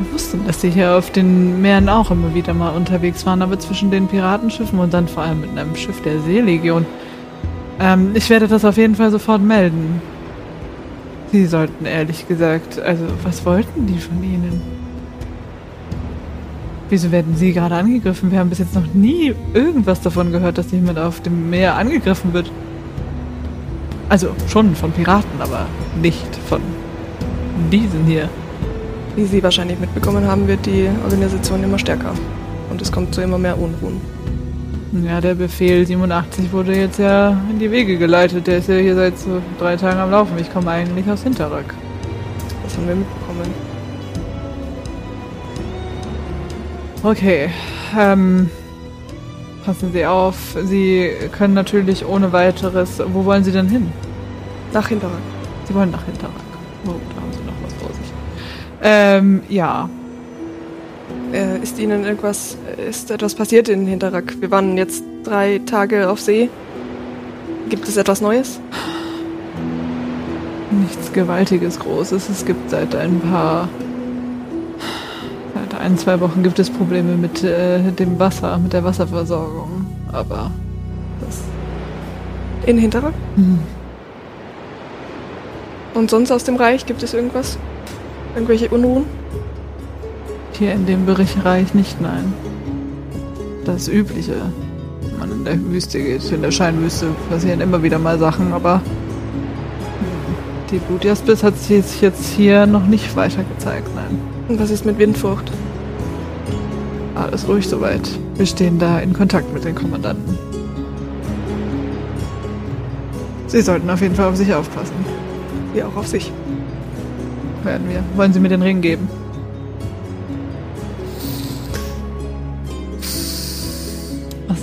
Wir wussten, dass Sie hier auf den Meeren auch immer wieder mal unterwegs waren, aber zwischen den Piratenschiffen und dann vor allem mit einem Schiff der Seelegion. Ähm, ich werde das auf jeden Fall sofort melden. Sie sollten ehrlich gesagt, also was wollten die von Ihnen? Wieso werden Sie gerade angegriffen? Wir haben bis jetzt noch nie irgendwas davon gehört, dass jemand auf dem Meer angegriffen wird. Also schon von Piraten, aber nicht von diesen hier. Wie Sie wahrscheinlich mitbekommen haben, wird die Organisation immer stärker. Und es kommt zu immer mehr Unruhen. Ja, der Befehl 87 wurde jetzt ja in die Wege geleitet. Der ist ja hier seit so drei Tagen am Laufen. Ich komme eigentlich aus Hinterrück. Das haben wir mitbekommen. Okay, ähm, passen Sie auf. Sie können natürlich ohne weiteres. Wo wollen Sie denn hin? Nach Hinterrück. Sie wollen nach Hinterrück. Oh, da haben Sie noch was vor sich. Ähm, ja. Äh, ist Ihnen irgendwas, äh, ist etwas passiert in Hinterrück? Wir waren jetzt drei Tage auf See. Gibt es etwas Neues? Nichts Gewaltiges Großes. Es gibt seit ein paar. Seit ein, zwei Wochen gibt es Probleme mit äh, dem Wasser, mit der Wasserversorgung. Aber das. In Hinterrück? Hm. Und sonst aus dem Reich gibt es irgendwas? Irgendwelche Unruhen? Hier in dem Bereich nicht, nein. Das Übliche. Wenn man in der Wüste geht, in der Scheinwüste passieren immer wieder mal Sachen, aber die Blutjaspis hat sich jetzt hier noch nicht weiter gezeigt, nein. Und was ist mit Windfurcht? Alles ruhig soweit. Wir stehen da in Kontakt mit den Kommandanten. Sie sollten auf jeden Fall auf sich aufpassen. Wir auch auf sich. Werden wir. Wollen Sie mir den Ring geben?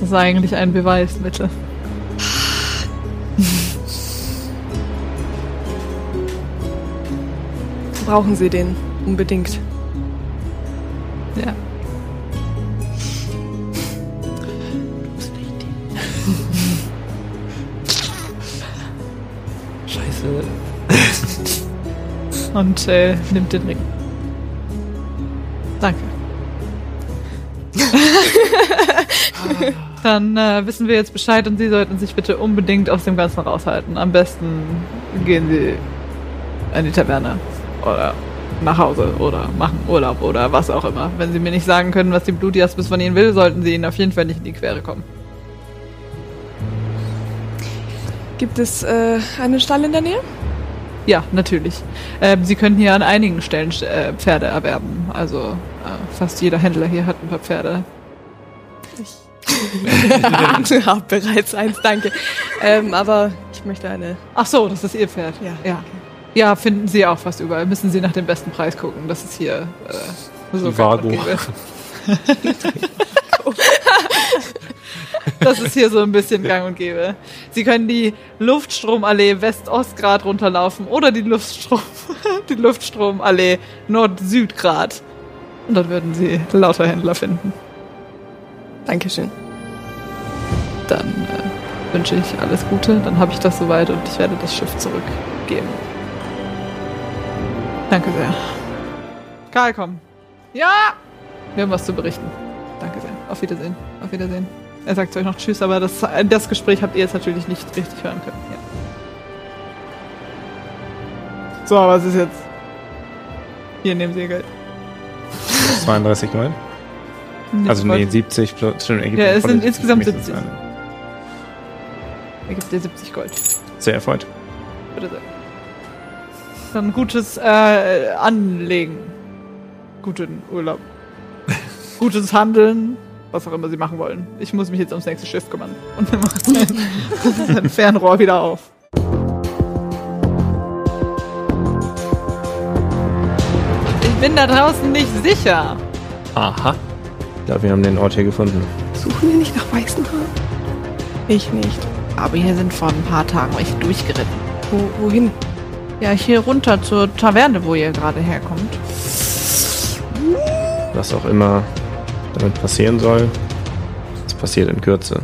Ist eigentlich ein Beweismittel? Brauchen Sie den unbedingt. Ja. Scheiße. Und äh, nimmt den Ring. Danke. Dann äh, wissen wir jetzt Bescheid und Sie sollten sich bitte unbedingt aus dem Ganzen raushalten. Am besten gehen Sie in die Taverne oder nach Hause oder machen Urlaub oder was auch immer. Wenn Sie mir nicht sagen können, was die Blutjaspis von Ihnen will, sollten Sie Ihnen auf jeden Fall nicht in die Quere kommen. Gibt es äh, einen Stall in der Nähe? Ja, natürlich. Ähm, Sie können hier an einigen Stellen äh, Pferde erwerben. Also äh, fast jeder Händler hier hat ein paar Pferde. Ich habe bereits eins, danke. Ähm, aber ich möchte eine. Ach so, das ist Ihr Pferd. Ja. Ja, ja finden Sie auch fast überall. Müssen Sie nach dem besten Preis gucken. Das ist hier äh, so Vago. gang und gäbe. Das ist hier so ein bisschen gang und gäbe. Sie können die Luftstromallee West-Ost-Grad runterlaufen oder die Luftstrom, die Luftstromallee Nord-Süd-Grad. Und dort würden Sie lauter Händler finden. Dankeschön. Dann äh, wünsche ich alles Gute. Dann habe ich das soweit und ich werde das Schiff zurückgeben. Danke sehr. Karl, komm. Ja! Wir haben was zu berichten. Danke sehr. Auf Wiedersehen. Auf Wiedersehen. Er sagt euch noch Tschüss, aber das, das Gespräch habt ihr jetzt natürlich nicht richtig hören können. Ja. So, was ist jetzt? Hier nehmen Sie Ihr Geld. 32 Also nee, 70 plus. Stimmt, Ja, es sind insgesamt mindestens 70. eine. Er gibt dir 70 Gold. Sehr erfreut. Bitte sehr. Dann gutes äh, Anlegen. Guten Urlaub. Gutes Handeln. Was auch immer sie machen wollen. Ich muss mich jetzt ums nächste Schiff kümmern. Und dann macht sein, sein Fernrohr wieder auf. Ich bin da draußen nicht sicher. Aha. Glaube, wir haben den Ort hier gefunden. Suchen wir nicht nach Weißenhaar? Ich nicht. Aber hier sind vor ein paar Tagen welche durchgeritten. Wo, wohin? Ja, hier runter zur Taverne, wo ihr gerade herkommt. Was auch immer damit passieren soll, es passiert in Kürze.